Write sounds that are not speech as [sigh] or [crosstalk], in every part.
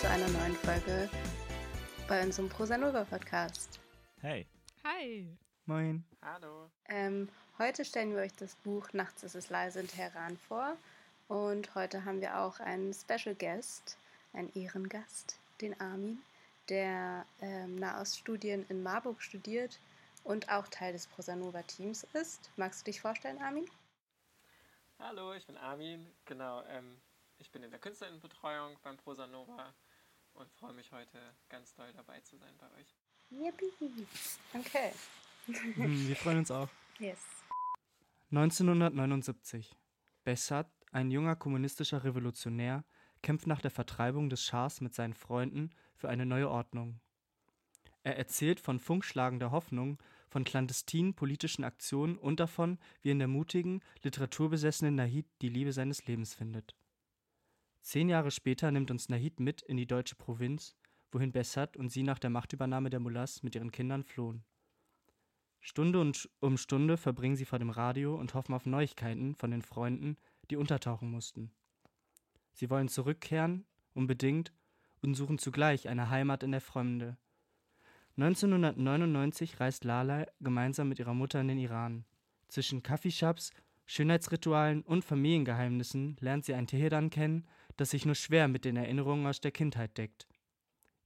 zu einer neuen Folge bei unserem Prosanova Podcast. Hey. Hi. Moin. Hallo. Ähm, heute stellen wir euch das Buch Nachts ist es leise in Teheran vor. Und heute haben wir auch einen Special Guest, einen Ehrengast, den Armin, der ähm, Nahoststudien in Marburg studiert und auch Teil des Prosanova-Teams ist. Magst du dich vorstellen, Armin? Hallo, ich bin Armin. Genau, ähm, ich bin in der Künstlerinnenbetreuung beim Prosanova und freue mich heute ganz doll dabei zu sein bei euch. Yippie. Okay. Hm, Wir freuen uns auch. Yes. 1979. Bessat, ein junger kommunistischer Revolutionär, kämpft nach der Vertreibung des Schahs mit seinen Freunden für eine neue Ordnung. Er erzählt von funkschlagender Hoffnung, von clandestinen politischen Aktionen und davon, wie in der mutigen, literaturbesessenen Nahid die Liebe seines Lebens findet. Zehn Jahre später nimmt uns Nahid mit in die deutsche Provinz, wohin Bessat und sie nach der Machtübernahme der Mullahs mit ihren Kindern flohen. Stunde und um Stunde verbringen sie vor dem Radio und hoffen auf Neuigkeiten von den Freunden, die untertauchen mussten. Sie wollen zurückkehren, unbedingt, und suchen zugleich eine Heimat in der Fremde. 1999 reist Lala gemeinsam mit ihrer Mutter in den Iran. Zwischen Kaffeeshops, Schönheitsritualen und Familiengeheimnissen lernt sie ein Teheran kennen, das sich nur schwer mit den Erinnerungen aus der Kindheit deckt.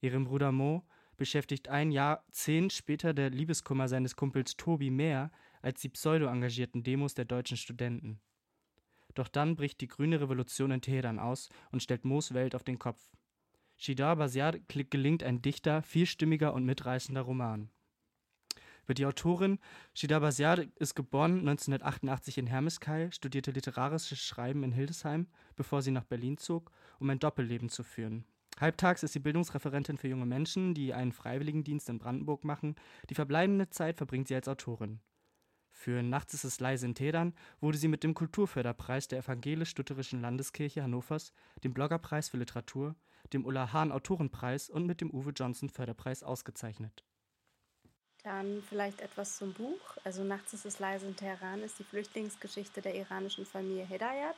Ihren Bruder Mo beschäftigt ein Jahrzehnt später der Liebeskummer seines Kumpels Tobi mehr als die pseudo-engagierten Demos der deutschen Studenten. Doch dann bricht die grüne Revolution in Teheran aus und stellt Moos Welt auf den Kopf. Shidar Basiar gelingt ein dichter, vielstimmiger und mitreißender Roman. Über die Autorin Shidar Basiar ist geboren 1988 in Hermeskeil, studierte literarisches Schreiben in Hildesheim, bevor sie nach Berlin zog, um ein Doppelleben zu führen. Halbtags ist sie Bildungsreferentin für junge Menschen, die einen Freiwilligendienst in Brandenburg machen. Die verbleibende Zeit verbringt sie als Autorin. Für Nachts ist es leise in Teheran wurde sie mit dem Kulturförderpreis der Evangelisch-Lutherischen Landeskirche Hannovers, dem Bloggerpreis für Literatur, dem Ulla Hahn Autorenpreis und mit dem Uwe Johnson Förderpreis ausgezeichnet. Dann vielleicht etwas zum Buch. Also Nachts ist es leise in Teheran ist die Flüchtlingsgeschichte der iranischen Familie Hedayat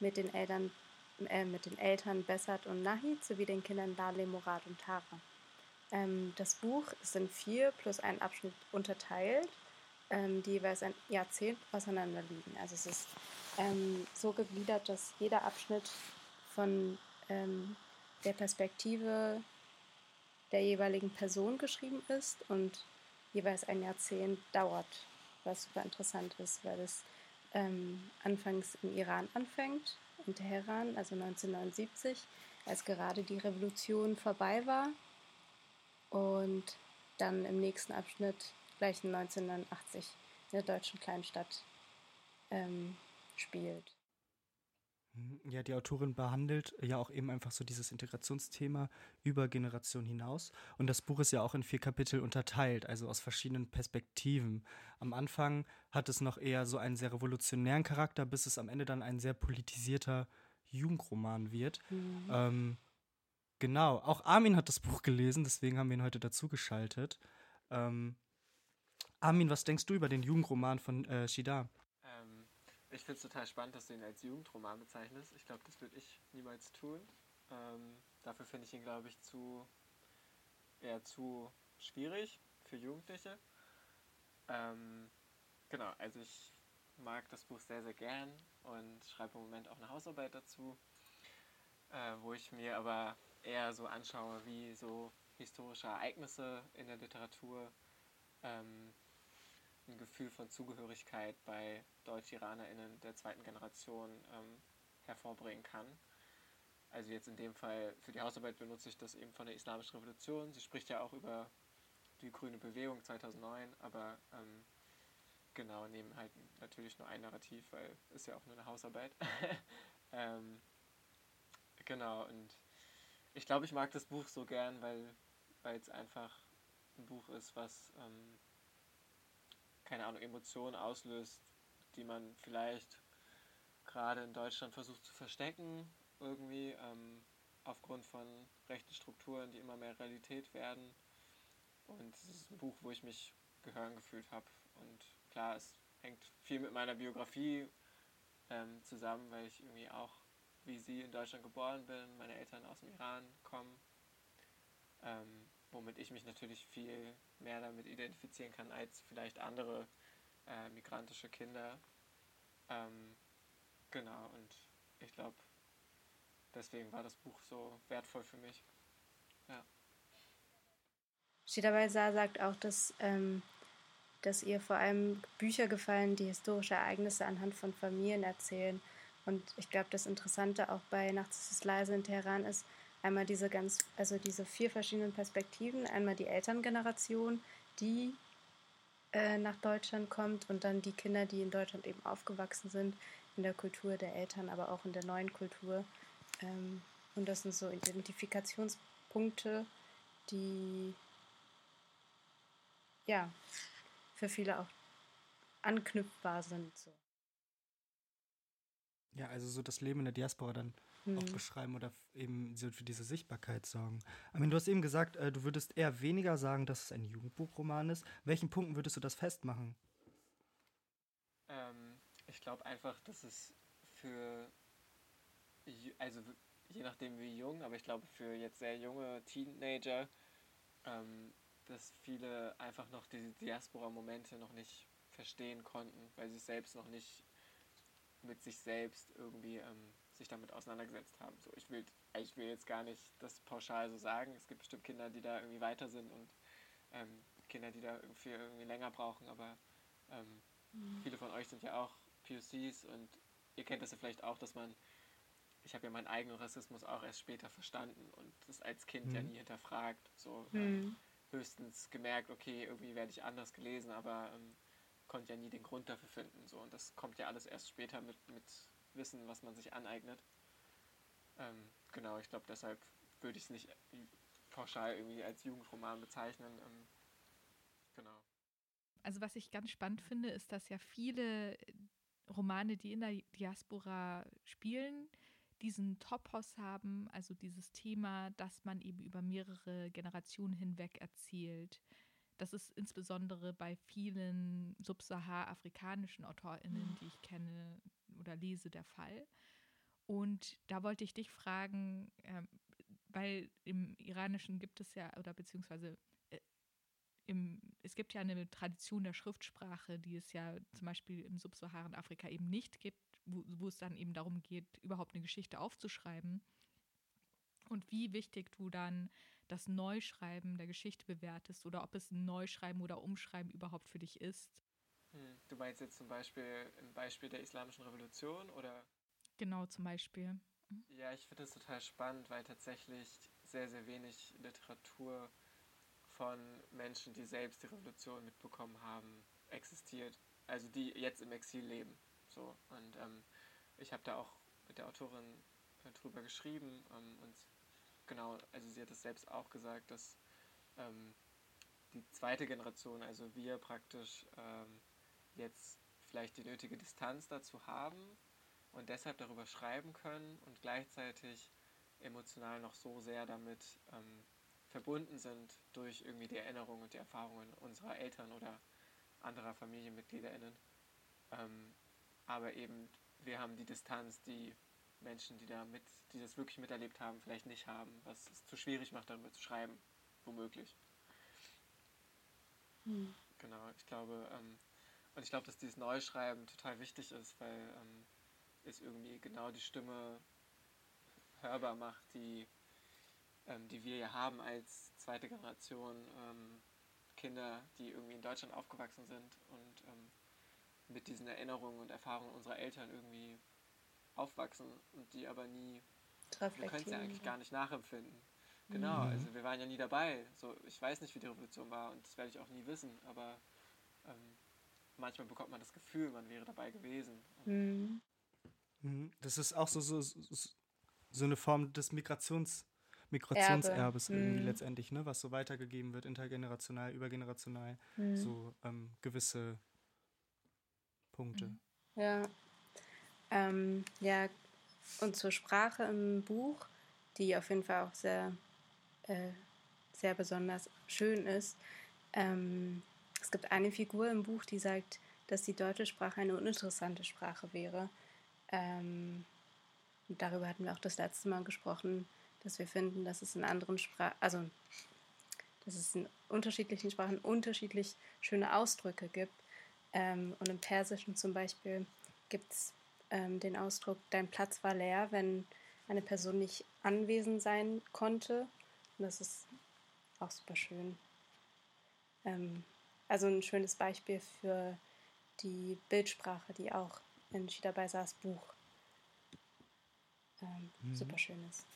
mit den Eltern, äh, mit den Eltern Bessat und Nahid sowie den Kindern Dale, Murad und Tara. Ähm, das Buch ist in vier plus einen Abschnitt unterteilt, ähm, die jeweils ein Jahrzehnt auseinander liegen. Also es ist ähm, so gegliedert, dass jeder Abschnitt von ähm, der Perspektive der jeweiligen Person geschrieben ist und jeweils ein Jahrzehnt dauert, was super interessant ist, weil es ähm, anfangs im Iran anfängt, in Teheran, also 1979, als gerade die Revolution vorbei war und dann im nächsten Abschnitt gleich 1989 in der deutschen Kleinstadt ähm, spielt. Ja, die Autorin behandelt ja auch eben einfach so dieses Integrationsthema über Generationen hinaus. Und das Buch ist ja auch in vier Kapitel unterteilt, also aus verschiedenen Perspektiven. Am Anfang hat es noch eher so einen sehr revolutionären Charakter, bis es am Ende dann ein sehr politisierter Jugendroman wird. Mhm. Ähm, genau, auch Armin hat das Buch gelesen, deswegen haben wir ihn heute dazu geschaltet. Ähm, Armin, was denkst du über den Jugendroman von äh, Shida? Ich finde es total spannend, dass du ihn als Jugendroman bezeichnest. Ich glaube, das würde ich niemals tun. Ähm, dafür finde ich ihn, glaube ich, zu eher zu schwierig für Jugendliche. Ähm, genau, also ich mag das Buch sehr, sehr gern und schreibe im Moment auch eine Hausarbeit dazu, äh, wo ich mir aber eher so anschaue, wie so historische Ereignisse in der Literatur ähm, ein Gefühl von Zugehörigkeit bei Deutsch-IranerInnen der zweiten Generation ähm, hervorbringen kann. Also jetzt in dem Fall für die Hausarbeit benutze ich das eben von der Islamischen Revolution. Sie spricht ja auch über die grüne Bewegung 2009, aber ähm, genau, nehmen halt natürlich nur ein Narrativ, weil ist ja auch nur eine Hausarbeit. [laughs] ähm, genau, und ich glaube, ich mag das Buch so gern, weil es einfach ein Buch ist, was ähm, keine Ahnung, Emotionen auslöst, die man vielleicht gerade in Deutschland versucht zu verstecken, irgendwie ähm, aufgrund von rechten Strukturen, die immer mehr Realität werden. Und es ist ein Buch, wo ich mich gehören gefühlt habe. Und klar, es hängt viel mit meiner Biografie ähm, zusammen, weil ich irgendwie auch wie sie in Deutschland geboren bin, meine Eltern aus dem Iran kommen ähm, womit ich mich natürlich viel mehr damit identifizieren kann als vielleicht andere äh, migrantische Kinder. Ähm, genau, und ich glaube, deswegen war das Buch so wertvoll für mich. Ja. Shidabei-sa sagt auch, dass, ähm, dass ihr vor allem Bücher gefallen, die historische Ereignisse anhand von Familien erzählen. Und ich glaube, das Interessante auch bei Nachts ist es leise in Teheran ist, einmal diese ganz, also diese vier verschiedenen Perspektiven, einmal die Elterngeneration, die äh, nach Deutschland kommt und dann die Kinder, die in Deutschland eben aufgewachsen sind, in der Kultur der Eltern, aber auch in der neuen Kultur. Ähm, und das sind so Identifikationspunkte, die ja für viele auch anknüpfbar sind. So. Ja, also so das Leben in der Diaspora dann hm. auch beschreiben oder eben für diese Sichtbarkeit sorgen. Armin, du hast eben gesagt, äh, du würdest eher weniger sagen, dass es ein Jugendbuchroman ist. Welchen Punkten würdest du das festmachen? Ähm, ich glaube einfach, dass es für, also je nachdem wie jung, aber ich glaube für jetzt sehr junge Teenager, ähm, dass viele einfach noch diese Diaspora-Momente noch nicht verstehen konnten, weil sie selbst noch nicht mit sich selbst irgendwie ähm, sich damit auseinandergesetzt haben. So, ich will, ich will jetzt gar nicht das pauschal so sagen. Es gibt bestimmt Kinder, die da irgendwie weiter sind und ähm, Kinder, die da irgendwie, irgendwie länger brauchen, aber ähm, mhm. viele von euch sind ja auch POCs und ihr kennt das ja vielleicht auch, dass man, ich habe ja meinen eigenen Rassismus auch erst später verstanden und das als Kind mhm. ja nie hinterfragt. So mhm. höchstens gemerkt, okay, irgendwie werde ich anders gelesen, aber ähm, konnte ja nie den Grund dafür finden. So. Und das kommt ja alles erst später mit, mit Wissen, was man sich aneignet. Ähm, genau, ich glaube, deshalb würde ich es nicht pauschal irgendwie als Jugendroman bezeichnen. Ähm, genau. Also was ich ganz spannend finde, ist, dass ja viele Romane, die in der Diaspora spielen, diesen Topos haben, also dieses Thema, dass man eben über mehrere Generationen hinweg erzählt. Das ist insbesondere bei vielen subsahar-afrikanischen AutorInnen, die ich kenne oder lese, der Fall. Und da wollte ich dich fragen, äh, weil im Iranischen gibt es ja, oder beziehungsweise äh, im, es gibt ja eine Tradition der Schriftsprache, die es ja zum Beispiel im Subsaharan-Afrika eben nicht gibt, wo, wo es dann eben darum geht, überhaupt eine Geschichte aufzuschreiben. Und wie wichtig du dann das Neuschreiben der Geschichte bewertest oder ob es ein Neuschreiben oder Umschreiben überhaupt für dich ist. Hm, du meinst jetzt zum Beispiel im Beispiel der Islamischen Revolution oder? Genau, zum Beispiel. Mhm. Ja, ich finde das total spannend, weil tatsächlich sehr, sehr wenig Literatur von Menschen, die selbst die Revolution mitbekommen haben, existiert. Also die jetzt im Exil leben. So. Und ähm, ich habe da auch mit der Autorin äh, drüber geschrieben ähm, und genau, also sie hat es selbst auch gesagt, dass ähm, die zweite Generation, also wir praktisch ähm, jetzt vielleicht die nötige Distanz dazu haben und deshalb darüber schreiben können und gleichzeitig emotional noch so sehr damit ähm, verbunden sind durch irgendwie die Erinnerungen und die Erfahrungen unserer Eltern oder anderer FamilienmitgliederInnen. Ähm, aber eben, wir haben die Distanz, die Menschen, die, da mit, die das wirklich miterlebt haben, vielleicht nicht haben, was es zu schwierig macht, darüber zu schreiben, womöglich. Hm. Genau, ich glaube, ähm, und ich glaube, dass dieses Neuschreiben total wichtig ist, weil ähm, es irgendwie genau die Stimme hörbar macht, die, ähm, die wir ja haben als zweite Generation ähm, Kinder, die irgendwie in Deutschland aufgewachsen sind und ähm, mit diesen Erinnerungen und Erfahrungen unserer Eltern irgendwie aufwachsen und die aber nie, wir können es ja eigentlich gar nicht nachempfinden. Genau, mhm. also wir waren ja nie dabei. So, ich weiß nicht, wie die Revolution war und das werde ich auch nie wissen, aber ähm, manchmal bekommt man das Gefühl, man wäre dabei gewesen. Mhm. mhm. Das ist auch so, so, so eine Form des Migrations, Migrationserbes Erbe. irgendwie mhm. letztendlich, ne? was so weitergegeben wird, intergenerational, übergenerational, mhm. so ähm, gewisse Punkte. Mhm. Ja. Ähm, ja, und zur Sprache im Buch, die auf jeden Fall auch sehr, äh, sehr besonders schön ist. Ähm, es gibt eine Figur im Buch, die sagt, dass die deutsche Sprache eine uninteressante Sprache wäre. Ähm, darüber hatten wir auch das letzte Mal gesprochen, dass wir finden, dass es in anderen Sprachen, also dass es in unterschiedlichen Sprachen unterschiedlich schöne Ausdrücke gibt. Ähm, und im Persischen zum Beispiel gibt es ähm, den Ausdruck, dein Platz war leer, wenn eine Person nicht anwesend sein konnte. Und das ist auch super schön. Ähm, also ein schönes Beispiel für die Bildsprache, die auch in Shida Baisas Buch ähm, mhm. super schön ist.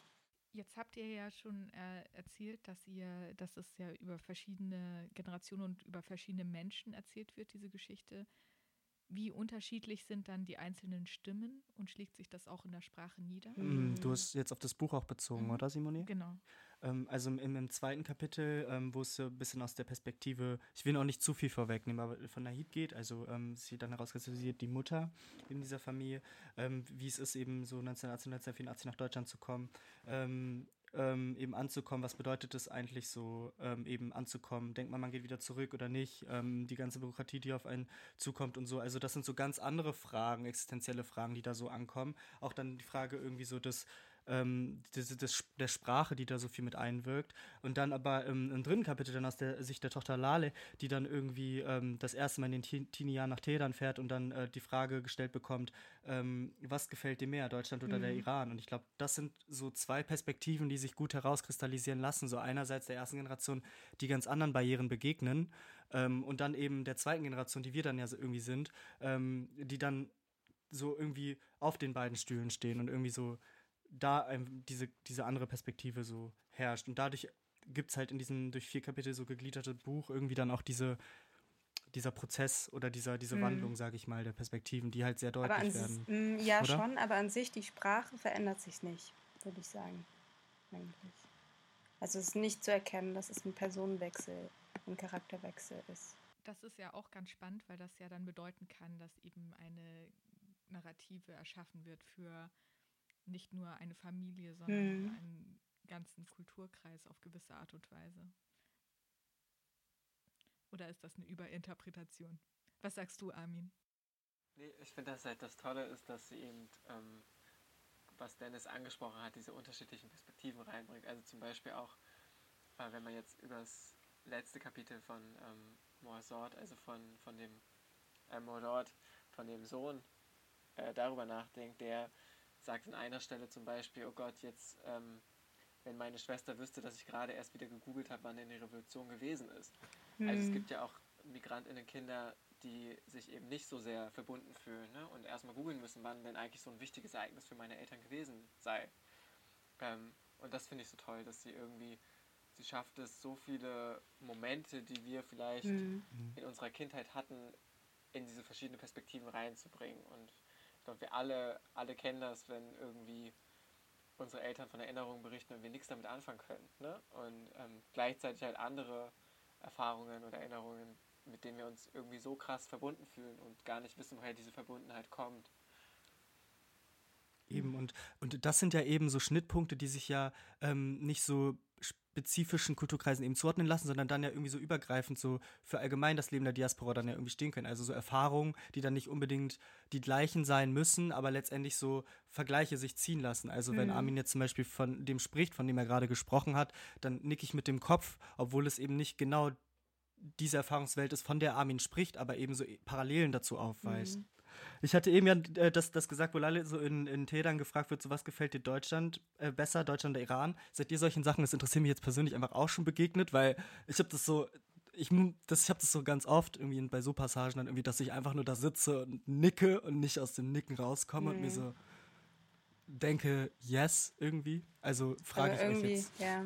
Jetzt habt ihr ja schon äh, erzählt, dass ihr, dass es ja über verschiedene Generationen und über verschiedene Menschen erzählt wird, diese Geschichte. Wie unterschiedlich sind dann die einzelnen Stimmen und schlägt sich das auch in der Sprache nieder? Mm, du hast jetzt auf das Buch auch bezogen, mhm. oder Simone? Genau. Ähm, also im, im, zweiten Kapitel, ähm, wo es so ein bisschen aus der Perspektive, ich will auch nicht zu viel vorwegnehmen, aber von Nahid geht, also ähm, sie dann herauskristallisiert, die Mutter in dieser Familie, ähm, wie es ist, eben so 1918, 1984 nach Deutschland zu kommen, ähm, ähm, eben anzukommen. Was bedeutet es eigentlich so, ähm, eben anzukommen? Denkt man, man geht wieder zurück oder nicht? Ähm, die ganze Bürokratie, die auf einen zukommt und so. Also das sind so ganz andere Fragen, existenzielle Fragen, die da so ankommen. Auch dann die Frage irgendwie so des ähm, des, des, der Sprache, die da so viel mit einwirkt. Und dann aber ähm, im dritten Kapitel dann aus der Sicht der Tochter Lale, die dann irgendwie ähm, das erste Mal in den Teenie-Jahren nach Teheran fährt und dann äh, die Frage gestellt bekommt, ähm, was gefällt dir mehr, Deutschland oder mhm. der Iran? Und ich glaube, das sind so zwei Perspektiven, die sich gut herauskristallisieren lassen. So einerseits der ersten Generation, die ganz anderen Barrieren begegnen ähm, und dann eben der zweiten Generation, die wir dann ja so irgendwie sind, ähm, die dann so irgendwie auf den beiden Stühlen stehen und irgendwie so da diese, diese andere Perspektive so herrscht. Und dadurch gibt es halt in diesem durch vier Kapitel so gegliederte Buch irgendwie dann auch diese, dieser Prozess oder dieser, diese mhm. Wandlung, sage ich mal, der Perspektiven, die halt sehr deutlich werden. Mh, ja, oder? schon, aber an sich, die Sprache verändert sich nicht, würde ich sagen. Eigentlich. Also es ist nicht zu erkennen, dass es ein Personenwechsel, ein Charakterwechsel ist. Das ist ja auch ganz spannend, weil das ja dann bedeuten kann, dass eben eine Narrative erschaffen wird für nicht nur eine Familie, sondern mhm. einen ganzen Kulturkreis auf gewisse Art und Weise. Oder ist das eine Überinterpretation? Was sagst du, Armin? Nee, ich finde, dass halt das Tolle ist, dass sie eben, ähm, was Dennis angesprochen hat, diese unterschiedlichen Perspektiven reinbringt. Also zum Beispiel auch, äh, wenn man jetzt über das letzte Kapitel von ähm, Morsort, also von, von dem äh, Mordort, von dem Sohn, äh, darüber nachdenkt, der sagt an einer Stelle zum Beispiel, oh Gott, jetzt, ähm, wenn meine Schwester wüsste, dass ich gerade erst wieder gegoogelt habe, wann denn die Revolution gewesen ist. Mhm. Also es hm. gibt ja auch Migrantinnenkinder, die sich eben nicht so sehr verbunden fühlen ne? und erstmal googeln müssen, wann denn eigentlich so ein wichtiges Ereignis für meine Eltern gewesen sei. Ähm, und das finde ich so toll, dass sie irgendwie, sie schafft es, so viele Momente, die wir vielleicht mhm. in unserer Kindheit hatten, in diese verschiedenen Perspektiven reinzubringen. Und ich glaube, wir alle, alle kennen das, wenn irgendwie unsere Eltern von Erinnerungen berichten und wir nichts damit anfangen können. Ne? Und ähm, gleichzeitig halt andere Erfahrungen oder Erinnerungen, mit denen wir uns irgendwie so krass verbunden fühlen und gar nicht wissen, woher diese Verbundenheit kommt. Eben, und, und das sind ja eben so Schnittpunkte, die sich ja ähm, nicht so spezifischen Kulturkreisen eben zuordnen lassen, sondern dann ja irgendwie so übergreifend so für allgemein das Leben der Diaspora dann ja irgendwie stehen können. Also so Erfahrungen, die dann nicht unbedingt die gleichen sein müssen, aber letztendlich so Vergleiche sich ziehen lassen. Also mhm. wenn Armin jetzt zum Beispiel von dem spricht, von dem er gerade gesprochen hat, dann nicke ich mit dem Kopf, obwohl es eben nicht genau diese Erfahrungswelt ist, von der Armin spricht, aber eben so Parallelen dazu aufweist. Mhm. Ich hatte eben ja äh, das, das gesagt, wo Lalle so in, in Teheran gefragt wird, so was gefällt dir Deutschland äh, besser, Deutschland oder Iran? Seid ihr solchen Sachen, das interessiert mich jetzt persönlich einfach auch schon begegnet, weil ich habe das so, ich, das, ich habe das so ganz oft irgendwie bei so Passagen dann irgendwie, dass ich einfach nur da sitze und nicke und nicht aus dem Nicken rauskomme mhm. und mir so denke, yes, irgendwie. Also frage ich mich jetzt. Ja,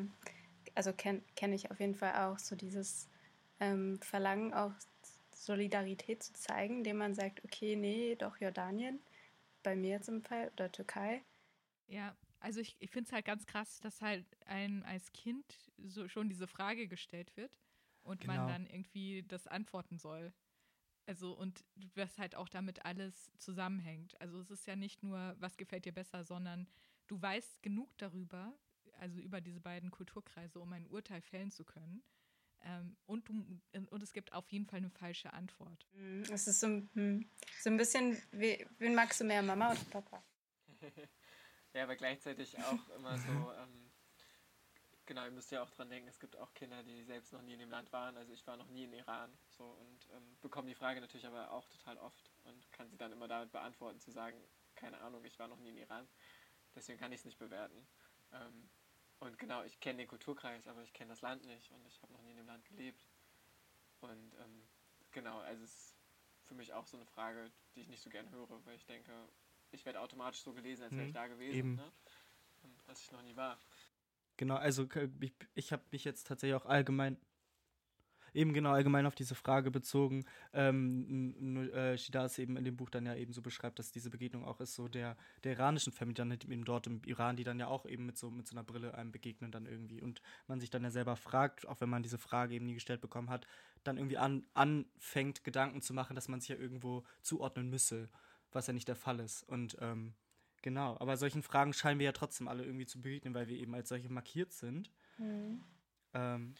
also kenne kenn ich auf jeden Fall auch so dieses ähm, Verlangen auch Solidarität zu zeigen, indem man sagt, okay, nee, doch Jordanien, bei mir jetzt im Fall, oder Türkei. Ja, also ich, ich finde es halt ganz krass, dass halt einem als Kind so schon diese Frage gestellt wird und genau. man dann irgendwie das antworten soll. Also und was halt auch damit alles zusammenhängt. Also es ist ja nicht nur, was gefällt dir besser, sondern du weißt genug darüber, also über diese beiden Kulturkreise, um ein Urteil fällen zu können. Ähm, und, du, und es gibt auf jeden Fall eine falsche Antwort. Mhm, es ist so, hm, so ein bisschen, wie, wen magst du mehr, Mama oder Papa? [laughs] ja, aber gleichzeitig auch immer so, [laughs] ähm, genau, ihr müsst ja auch dran denken, es gibt auch Kinder, die selbst noch nie in dem Land waren. Also ich war noch nie in Iran so und ähm, bekomme die Frage natürlich aber auch total oft und kann sie dann immer damit beantworten, zu sagen, keine Ahnung, ich war noch nie in Iran. Deswegen kann ich es nicht bewerten. Ähm, und genau, ich kenne den Kulturkreis, aber ich kenne das Land nicht und ich habe noch nie in dem Land gelebt. Und ähm, genau, also es ist für mich auch so eine Frage, die ich nicht so gern höre, weil ich denke, ich werde automatisch so gelesen, als wäre ich mhm, da gewesen, ne? was ich noch nie war. Genau, also ich, ich habe mich jetzt tatsächlich auch allgemein eben genau allgemein auf diese Frage bezogen. Ähm, äh, Shidas eben in dem Buch dann ja eben so beschreibt, dass diese Begegnung auch ist so der, der iranischen Family dann eben dort im Iran, die dann ja auch eben mit so, mit so einer Brille einem begegnen dann irgendwie und man sich dann ja selber fragt, auch wenn man diese Frage eben nie gestellt bekommen hat, dann irgendwie an, anfängt, Gedanken zu machen, dass man sich ja irgendwo zuordnen müsse, was ja nicht der Fall ist. Und ähm, genau, aber solchen Fragen scheinen wir ja trotzdem alle irgendwie zu begegnen, weil wir eben als solche markiert sind. Mhm. Ähm,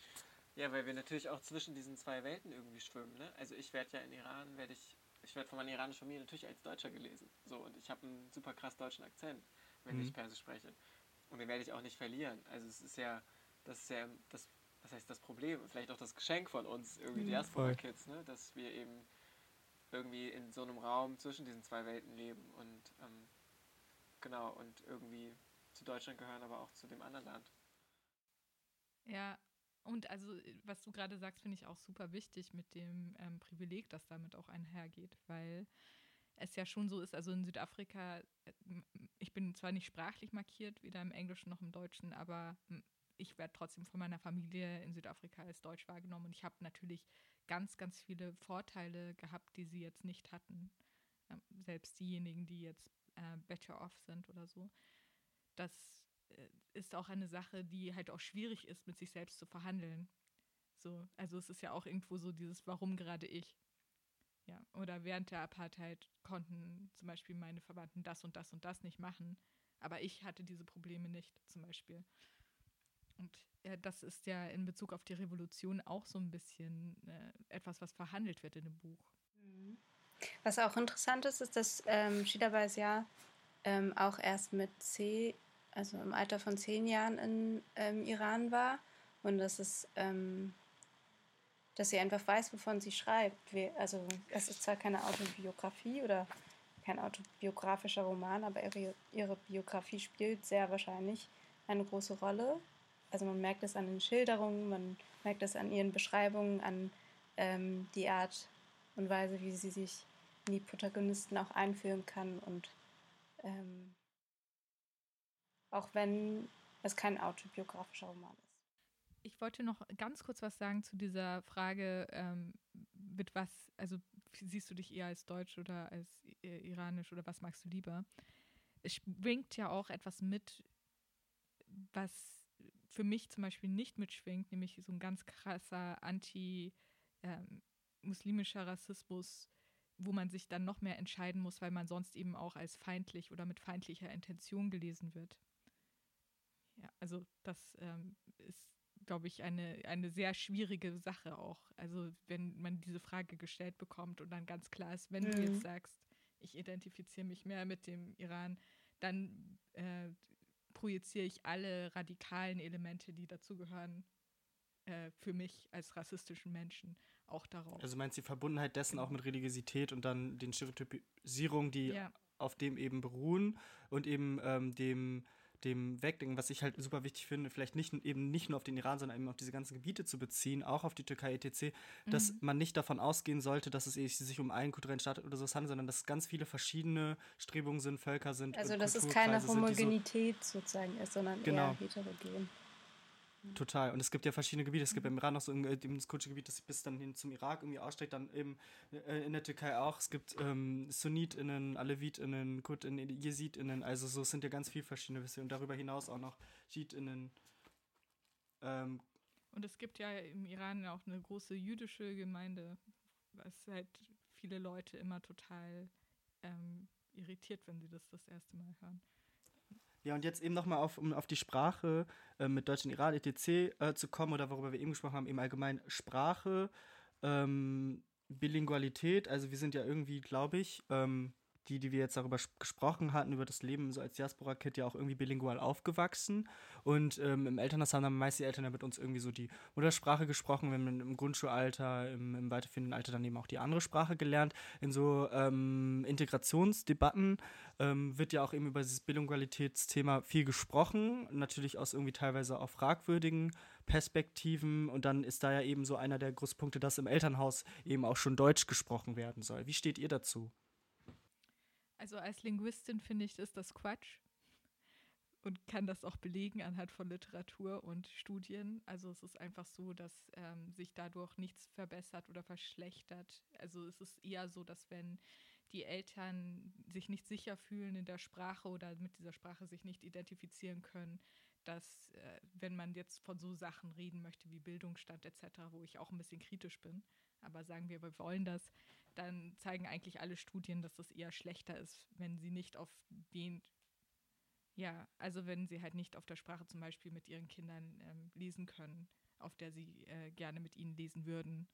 ja, weil wir natürlich auch zwischen diesen zwei Welten irgendwie schwimmen. Ne? Also ich werde ja in Iran, werde ich, ich werde von meiner iranischen Familie natürlich als Deutscher gelesen. So, und ich habe einen super krass deutschen Akzent, wenn mhm. ich Persisch spreche. Und den werde ich auch nicht verlieren. Also es ist ja, das ist ja das, was heißt das Problem, vielleicht auch das Geschenk von uns, irgendwie mhm. Diaspora-Kids, ne? dass wir eben irgendwie in so einem Raum zwischen diesen zwei Welten leben und ähm, genau, und irgendwie zu Deutschland gehören, aber auch zu dem anderen Land. Ja, und also, äh, was du gerade sagst, finde ich auch super wichtig mit dem ähm, Privileg, das damit auch einhergeht, weil es ja schon so ist, also in Südafrika, äh, ich bin zwar nicht sprachlich markiert, weder im Englischen noch im Deutschen, aber ich werde trotzdem von meiner Familie in Südafrika als Deutsch wahrgenommen und ich habe natürlich ganz, ganz viele Vorteile gehabt, die sie jetzt nicht hatten. Ähm, selbst diejenigen, die jetzt äh, better off sind oder so. Das ist auch eine Sache, die halt auch schwierig ist, mit sich selbst zu verhandeln. So, also es ist ja auch irgendwo so dieses, warum gerade ich? Ja, oder während der Apartheid konnten zum Beispiel meine Verwandten das und das und das nicht machen, aber ich hatte diese Probleme nicht, zum Beispiel. Und ja, das ist ja in Bezug auf die Revolution auch so ein bisschen äh, etwas, was verhandelt wird in dem Buch. Mhm. Was auch interessant ist, ist, dass ähm, Shida ja ähm, auch erst mit C also im Alter von zehn Jahren in ähm, Iran war und dass es, ähm, dass sie einfach weiß, wovon sie schreibt. Also es ist zwar keine Autobiografie oder kein autobiografischer Roman, aber ihre, ihre Biografie spielt sehr wahrscheinlich eine große Rolle. Also man merkt es an den Schilderungen, man merkt es an ihren Beschreibungen, an ähm, die Art und Weise, wie sie sich in die Protagonisten auch einführen kann und ähm, auch wenn es kein autobiografischer Roman ist. Ich wollte noch ganz kurz was sagen zu dieser Frage, ähm, mit was, also siehst du dich eher als deutsch oder als äh, iranisch oder was magst du lieber? Es schwingt ja auch etwas mit, was für mich zum Beispiel nicht mitschwingt, nämlich so ein ganz krasser anti-muslimischer ähm, Rassismus, wo man sich dann noch mehr entscheiden muss, weil man sonst eben auch als feindlich oder mit feindlicher Intention gelesen wird. Ja, also das ähm, ist, glaube ich, eine, eine sehr schwierige Sache auch. Also wenn man diese Frage gestellt bekommt und dann ganz klar ist, wenn mhm. du jetzt sagst, ich identifiziere mich mehr mit dem Iran, dann äh, projiziere ich alle radikalen Elemente, die dazugehören, äh, für mich als rassistischen Menschen auch darauf. Also meinst du die Verbundenheit dessen genau. auch mit Religiosität und dann den Stereotypisierungen, die ja. auf dem eben beruhen und eben ähm, dem dem Wegdenken, was ich halt super wichtig finde, vielleicht nicht eben nicht nur auf den Iran, sondern eben auf diese ganzen Gebiete zu beziehen, auch auf die Türkei etc., mhm. dass man nicht davon ausgehen sollte, dass es sich um einen kulturellen Staat oder sowas handelt, sondern dass es ganz viele verschiedene Strebungen sind, Völker sind. Also dass es keine Homogenität so sozusagen ist, sondern genau. eher heterogen. Total. Und es gibt ja verschiedene Gebiete. Es gibt im Iran noch so ein, äh, das kurdische Gebiet, das bis dann hin zum Irak irgendwie ausstreckt, dann eben äh, in der Türkei auch. Es gibt ähm, SunnitInnen, AlevitInnen, KurdInnen, JesidInnen. Also so es sind ja ganz viele verschiedene Versionen. Und darüber hinaus auch noch SchiitInnen. Ähm, und es gibt ja im Iran auch eine große jüdische Gemeinde, was halt viele Leute immer total ähm, irritiert, wenn sie das das erste Mal hören. Ja, und jetzt eben nochmal auf, um auf die Sprache äh, mit Deutsch und Iran, etc. Äh, zu kommen oder worüber wir eben gesprochen haben, eben allgemein Sprache, ähm, Bilingualität. Also wir sind ja irgendwie, glaube ich, ähm, die, die wir jetzt darüber gesprochen hatten, über das Leben so als Diaspora-Kid, ja auch irgendwie bilingual aufgewachsen. Und ähm, im Elternhaus haben dann meist die Eltern ja mit uns irgendwie so die Muttersprache gesprochen. Wir haben im Grundschulalter, im, im weiterführenden Alter dann eben auch die andere Sprache gelernt. In so ähm, Integrationsdebatten ähm, wird ja auch eben über dieses Bilingualitätsthema viel gesprochen. Natürlich aus irgendwie teilweise auch fragwürdigen Perspektiven. Und dann ist da ja eben so einer der Großpunkte, dass im Elternhaus eben auch schon Deutsch gesprochen werden soll. Wie steht ihr dazu? Also als Linguistin finde ich, ist das Quatsch und kann das auch belegen anhand von Literatur und Studien. Also es ist einfach so, dass ähm, sich dadurch nichts verbessert oder verschlechtert. Also es ist eher so, dass wenn die Eltern sich nicht sicher fühlen in der Sprache oder mit dieser Sprache sich nicht identifizieren können, dass äh, wenn man jetzt von so Sachen reden möchte wie Bildungsstand etc., wo ich auch ein bisschen kritisch bin, aber sagen wir, wir wollen das, dann zeigen eigentlich alle Studien, dass es eher schlechter ist, wenn sie nicht auf den, ja, also wenn sie halt nicht auf der Sprache zum Beispiel mit ihren Kindern ähm, lesen können, auf der sie äh, gerne mit ihnen lesen würden.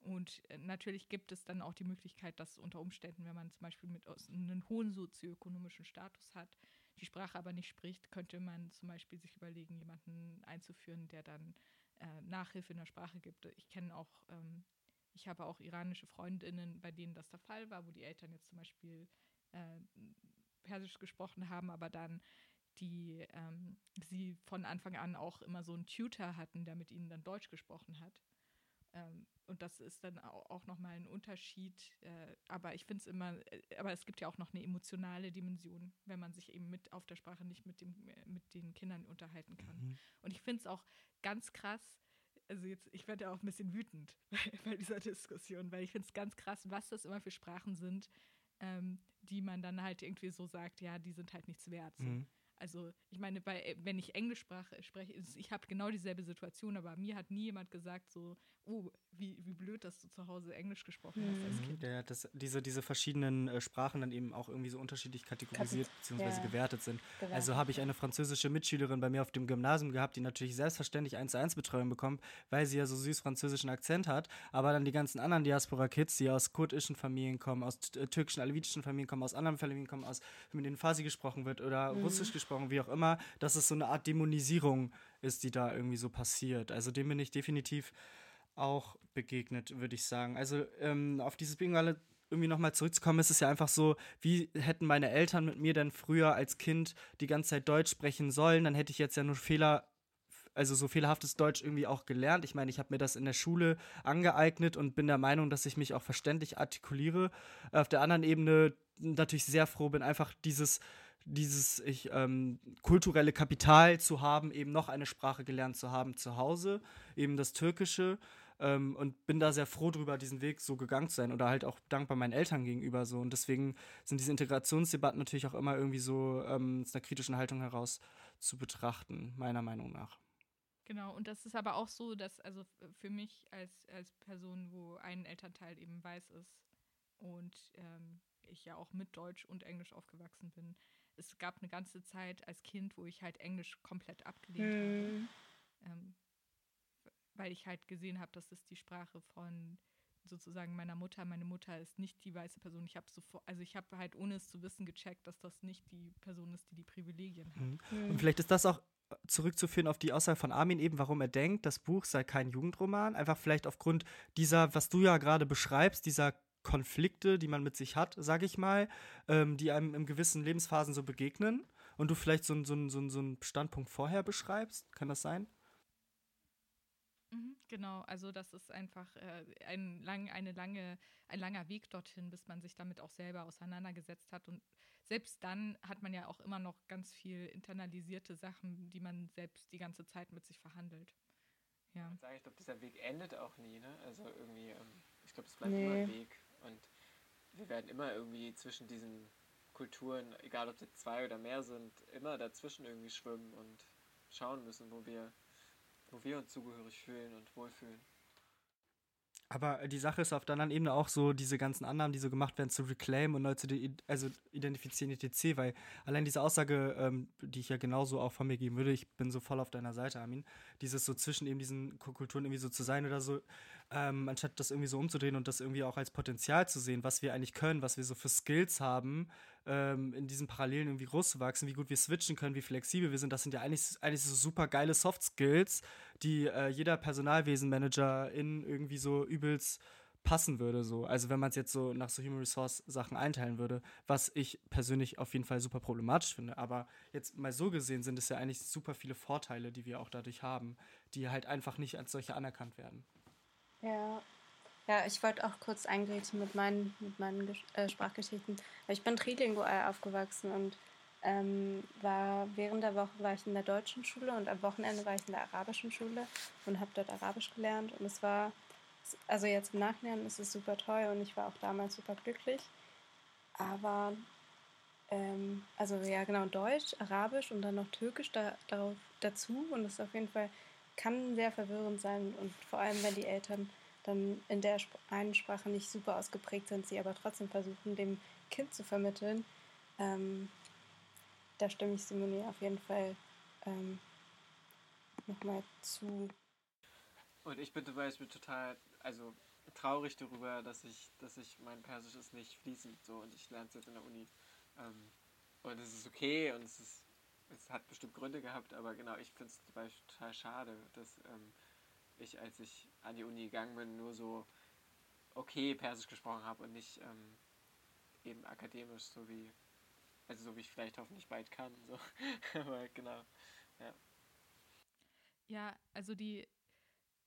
Und äh, natürlich gibt es dann auch die Möglichkeit, dass unter Umständen, wenn man zum Beispiel mit einen hohen sozioökonomischen Status hat, die Sprache aber nicht spricht, könnte man zum Beispiel sich überlegen, jemanden einzuführen, der dann äh, Nachhilfe in der Sprache gibt. Ich kenne auch ähm, ich habe auch iranische Freundinnen, bei denen das der Fall war, wo die Eltern jetzt zum Beispiel äh, Persisch gesprochen haben, aber dann die ähm, sie von Anfang an auch immer so einen Tutor hatten, der mit ihnen dann Deutsch gesprochen hat. Ähm, und das ist dann auch, nochmal ein Unterschied. Äh, aber ich finde es immer, äh, aber es gibt ja auch noch eine emotionale Dimension, wenn man sich eben mit auf der Sprache nicht mit, dem, mit den Kindern unterhalten kann. Mhm. Und ich finde es auch ganz krass, also jetzt, ich werde ja auch ein bisschen wütend [laughs] bei, bei dieser Diskussion, weil ich finde es ganz krass, was das immer für Sprachen sind, ähm, die man dann halt irgendwie so sagt, ja, die sind halt nichts wert. So. Mhm. Also ich meine, bei, wenn ich Englisch spreche, ich habe genau dieselbe Situation, aber mir hat nie jemand gesagt so, oh, wie, wie blöd, dass du zu Hause Englisch gesprochen hast als mhm. Kind. Ja, dass diese, diese verschiedenen äh, Sprachen dann eben auch irgendwie so unterschiedlich kategorisiert bzw. Ja. gewertet sind. Gewertet. Also habe ich eine französische Mitschülerin bei mir auf dem Gymnasium gehabt, die natürlich selbstverständlich 1 zu 1 Betreuung bekommt, weil sie ja so süß französischen Akzent hat, aber dann die ganzen anderen Diaspora-Kids, die aus kurdischen Familien kommen, aus äh, türkischen, alevitischen Familien kommen, aus anderen Familien kommen, aus, mit denen Farsi gesprochen wird oder mhm. Russisch gesprochen, wie auch immer, dass es so eine Art Dämonisierung ist, die da irgendwie so passiert. Also dem bin ich definitiv auch begegnet, würde ich sagen. Also ähm, auf dieses Bingo irgendwie nochmal zurückzukommen, ist es ja einfach so, wie hätten meine Eltern mit mir denn früher als Kind die ganze Zeit Deutsch sprechen sollen, dann hätte ich jetzt ja nur Fehler, also so fehlerhaftes Deutsch irgendwie auch gelernt. Ich meine, ich habe mir das in der Schule angeeignet und bin der Meinung, dass ich mich auch verständlich artikuliere. Auf der anderen Ebene natürlich sehr froh bin, einfach dieses dieses ich, ähm, kulturelle Kapital zu haben, eben noch eine Sprache gelernt zu haben zu Hause, eben das Türkische. Ähm, und bin da sehr froh drüber, diesen Weg so gegangen zu sein oder halt auch dankbar meinen Eltern gegenüber so. Und deswegen sind diese Integrationsdebatten natürlich auch immer irgendwie so ähm, aus einer kritischen Haltung heraus zu betrachten, meiner Meinung nach. Genau, und das ist aber auch so, dass also für mich als, als Person, wo ein Elternteil eben weiß ist und ähm, ich ja auch mit Deutsch und Englisch aufgewachsen bin, es gab eine ganze Zeit als Kind, wo ich halt Englisch komplett abgelehnt hm. habe. Ähm, weil ich halt gesehen habe, dass es die Sprache von sozusagen meiner Mutter. Meine Mutter ist nicht die weiße Person. Ich habe sofort, also ich habe halt ohne es zu wissen gecheckt, dass das nicht die Person ist, die die Privilegien hat. Mhm. Und vielleicht ist das auch zurückzuführen auf die Aussage von Armin eben, warum er denkt, das Buch sei kein Jugendroman. Einfach vielleicht aufgrund dieser, was du ja gerade beschreibst, dieser Konflikte, die man mit sich hat, sage ich mal, ähm, die einem in gewissen Lebensphasen so begegnen und du vielleicht so, so, so, so einen Standpunkt vorher beschreibst. Kann das sein? Mhm, genau, also das ist einfach äh, ein, lang, eine lange, ein langer Weg dorthin, bis man sich damit auch selber auseinandergesetzt hat. Und selbst dann hat man ja auch immer noch ganz viel internalisierte Sachen, die man selbst die ganze Zeit mit sich verhandelt. Ja. Ich glaube, dieser Weg endet auch nie. Ne? Also irgendwie, ähm, ich glaube, es bleibt nee. immer ein Weg. Und wir werden immer irgendwie zwischen diesen Kulturen, egal ob es zwei oder mehr sind, immer dazwischen irgendwie schwimmen und schauen müssen, wo wir wo wir uns zugehörig fühlen und wohlfühlen. Aber die Sache ist auf der anderen Ebene auch so, diese ganzen Annahmen, die so gemacht werden, zu reclaim und neu zu also identifizieren etc., weil allein diese Aussage, ähm, die ich ja genauso auch von mir geben würde, ich bin so voll auf deiner Seite, Armin, dieses so zwischen eben diesen Kulturen irgendwie so zu sein oder so, ähm, anstatt das irgendwie so umzudrehen und das irgendwie auch als Potenzial zu sehen, was wir eigentlich können, was wir so für Skills haben, ähm, in diesen Parallelen irgendwie groß zu wachsen, wie gut wir switchen können, wie flexibel wir sind, das sind ja eigentlich, eigentlich so super geile Soft Skills, die äh, jeder Personalwesenmanager in irgendwie so übelst passen würde. So. Also wenn man es jetzt so nach so Human Resource Sachen einteilen würde, was ich persönlich auf jeden Fall super problematisch finde. Aber jetzt mal so gesehen sind es ja eigentlich super viele Vorteile, die wir auch dadurch haben, die halt einfach nicht als solche anerkannt werden. Ja. Ja, ich wollte auch kurz eingreifen mit meinen, mit meinen äh, Sprachgeschichten. Ich bin trilingual aufgewachsen und ähm, war während der Woche war ich in der deutschen Schule und am Wochenende war ich in der arabischen Schule und habe dort Arabisch gelernt. Und es war, also jetzt im Nachhinein ist es super toll und ich war auch damals super glücklich. Aber, ähm, also ja genau, Deutsch, Arabisch und dann noch Türkisch da, darauf, dazu. Und das ist auf jeden Fall kann sehr verwirrend sein und vor allem, wenn die Eltern dann in der einen Sprache nicht super ausgeprägt sind, sie aber trotzdem versuchen, dem Kind zu vermitteln. Ähm, da stimme ich Simone auf jeden Fall ähm, nochmal zu. Und ich bin zum Beispiel total, also traurig darüber, dass ich, dass ich mein Persisch ist nicht fließend so und ich lerne es jetzt in der Uni. Ähm, und es ist okay und es ist es hat bestimmt Gründe gehabt, aber genau, ich finde es total schade, dass ähm, ich, als ich an die Uni gegangen bin, nur so okay Persisch gesprochen habe und nicht ähm, eben akademisch, so wie, also so wie ich vielleicht hoffentlich bald kann. So. [laughs] aber genau, ja. Ja, also die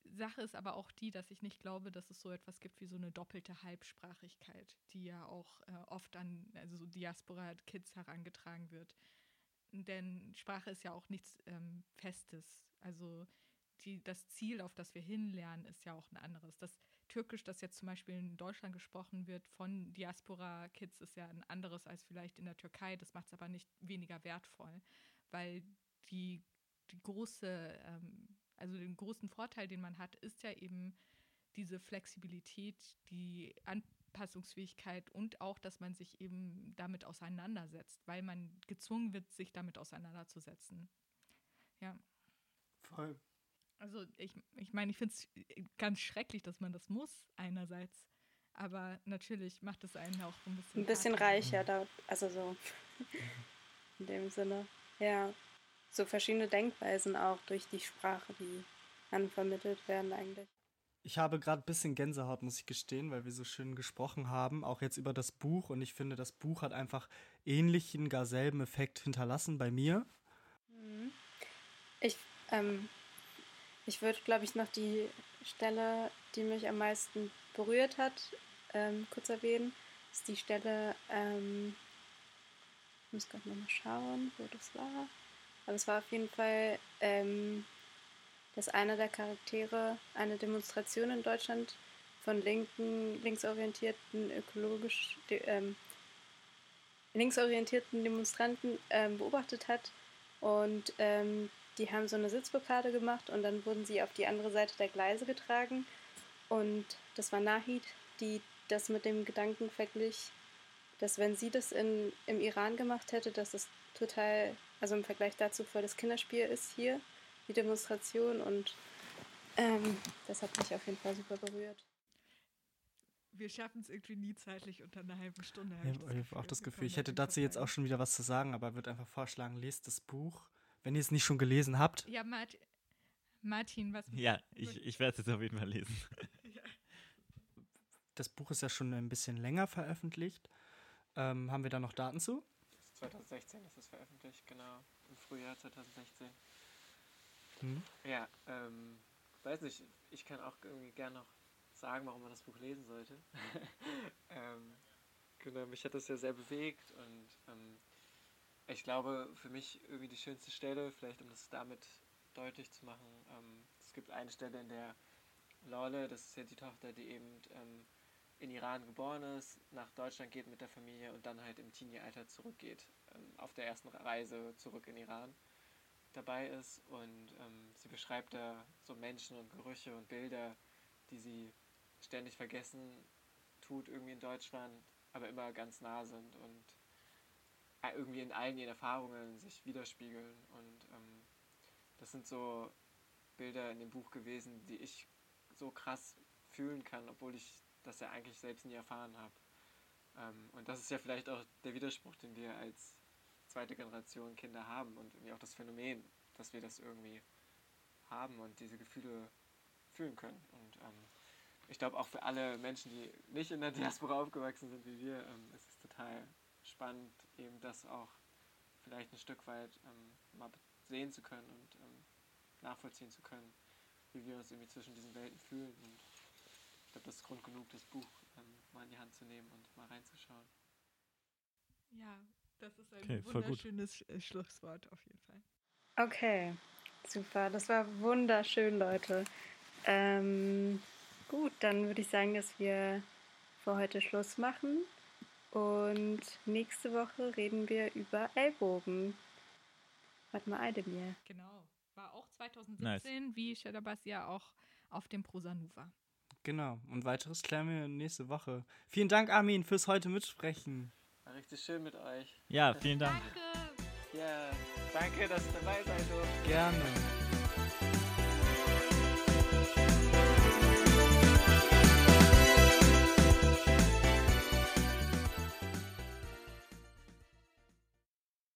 Sache ist aber auch die, dass ich nicht glaube, dass es so etwas gibt wie so eine doppelte Halbsprachigkeit, die ja auch äh, oft an also so Diaspora-Kids herangetragen wird. Denn Sprache ist ja auch nichts ähm, Festes. Also die, das Ziel, auf das wir hinlernen, ist ja auch ein anderes. Das Türkisch, das jetzt zum Beispiel in Deutschland gesprochen wird von Diaspora-Kids, ist ja ein anderes als vielleicht in der Türkei. Das macht es aber nicht weniger wertvoll, weil die, die große, ähm, also den großen Vorteil, den man hat, ist ja eben diese Flexibilität, die An Anpassungsfähigkeit und auch, dass man sich eben damit auseinandersetzt, weil man gezwungen wird, sich damit auseinanderzusetzen. Ja. Voll. Also ich, ich meine, ich finde es ganz schrecklich, dass man das muss, einerseits. Aber natürlich macht es einen auch ein bisschen. Ein bisschen reicher, da, also so in dem Sinne. Ja. So verschiedene Denkweisen auch durch die Sprache, die dann vermittelt werden eigentlich. Ich habe gerade ein bisschen Gänsehaut, muss ich gestehen, weil wir so schön gesprochen haben, auch jetzt über das Buch. Und ich finde, das Buch hat einfach ähnlichen, gar selben Effekt hinterlassen bei mir. Ich, ähm, ich würde, glaube ich, noch die Stelle, die mich am meisten berührt hat, ähm, kurz erwähnen. Das ist die Stelle, ähm, ich muss gerade nochmal schauen, wo das war. Aber es war auf jeden Fall ähm, dass einer der Charaktere eine Demonstration in Deutschland von linken, linksorientierten, ökologisch, ähm, linksorientierten Demonstranten ähm, beobachtet hat. Und ähm, die haben so eine Sitzblockade gemacht und dann wurden sie auf die andere Seite der Gleise getragen. Und das war Nahid, die das mit dem Gedanken verglich, dass wenn sie das in, im Iran gemacht hätte, dass es total, also im Vergleich dazu voll das Kinderspiel ist hier die Demonstration und ähm, das hat mich auf jeden Fall super berührt. Wir schaffen es irgendwie nie zeitlich unter einer halben Stunde. Ich habe hab auch das Gefühl, ich hätte dazu jetzt auch schon wieder was zu sagen, aber würde einfach vorschlagen, lest das Buch, wenn ihr es nicht schon gelesen habt. Ja, Martin, Martin was? Ja, ich, ich werde es jetzt auf jeden Fall lesen. [laughs] Das Buch ist ja schon ein bisschen länger veröffentlicht. Ähm, haben wir da noch Daten zu? 2016 ist es veröffentlicht, genau. Im Frühjahr 2016. Hm? Ja, ähm, weiß nicht, ich kann auch irgendwie gerne noch sagen, warum man das Buch lesen sollte. [laughs] ähm, genau, mich hat das ja sehr bewegt und ähm, ich glaube, für mich irgendwie die schönste Stelle, vielleicht um das damit deutlich zu machen, ähm, es gibt eine Stelle, in der Lole, das ist ja die Tochter, die eben ähm, in Iran geboren ist, nach Deutschland geht mit der Familie und dann halt im Teenie-Alter zurückgeht, ähm, auf der ersten Reise zurück in Iran dabei ist und ähm, sie beschreibt da so Menschen und Gerüche und Bilder, die sie ständig vergessen tut irgendwie in Deutschland, aber immer ganz nah sind und äh, irgendwie in allen ihren Erfahrungen sich widerspiegeln und ähm, das sind so Bilder in dem Buch gewesen, die ich so krass fühlen kann, obwohl ich das ja eigentlich selbst nie erfahren habe. Ähm, und das ist ja vielleicht auch der Widerspruch, den wir als zweite Generation Kinder haben und irgendwie auch das Phänomen, dass wir das irgendwie haben und diese Gefühle fühlen können. Und ähm, ich glaube auch für alle Menschen, die nicht in der Diaspora aufgewachsen sind wie wir, ähm, ist es total spannend, eben das auch vielleicht ein Stück weit ähm, mal sehen zu können und ähm, nachvollziehen zu können, wie wir uns irgendwie zwischen diesen Welten fühlen. Und ich glaube, das ist Grund genug, das Buch ähm, mal in die Hand zu nehmen und mal reinzuschauen. Ja, das ist ein Okay, voll gut. wunderschönes Sch- äh, Schlusswort auf jeden Fall. Okay, super. Das war wunderschön, Leute. Ähm, gut, dann würde ich sagen, dass wir für heute Schluss machen. Und nächste Woche reden wir über Ellbogen. Warte mal, Eidemir. Genau. War auch 2017, wie Shadowbus ja auch auf dem Prosanuva. Genau. Und weiteres klären wir nächste Woche. Vielen Dank, Armin, fürs heute mitsprechen. Richtig schön mit euch. Ja, vielen Dank. Danke! Ja, danke, dass ihr dabei seid. Gerne.